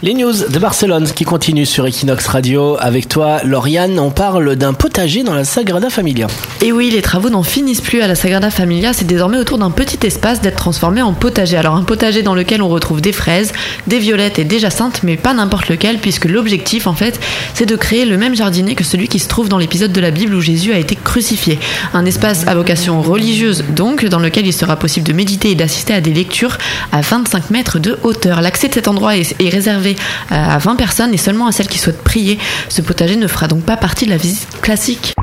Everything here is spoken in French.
Les news de Barcelone qui continuent sur Equinox Radio. Avec toi, Lauriane, on parle d'un potager dans la Sagrada Familia. Et oui, les travaux n'en finissent plus à la Sagrada Familia. C'est désormais autour d'un petit espace d'être transformé en potager. Alors un potager dans lequel on retrouve des fraises, des violettes et des jacinthes, mais pas n'importe lequel, puisque l'objectif, en fait, c'est de créer le même jardinet que celui qui se trouve dans l'épisode de la Bible où Jésus a été crucifié. Un espace à vocation religieuse, donc, dans lequel il sera possible de méditer et d'assister à des lectures à 25 mètres de hauteur. L'accès de cet endroit est, est réservé à 20 personnes et seulement à celles qui souhaitent prier. Ce potager ne fera donc pas partie de la visite classique.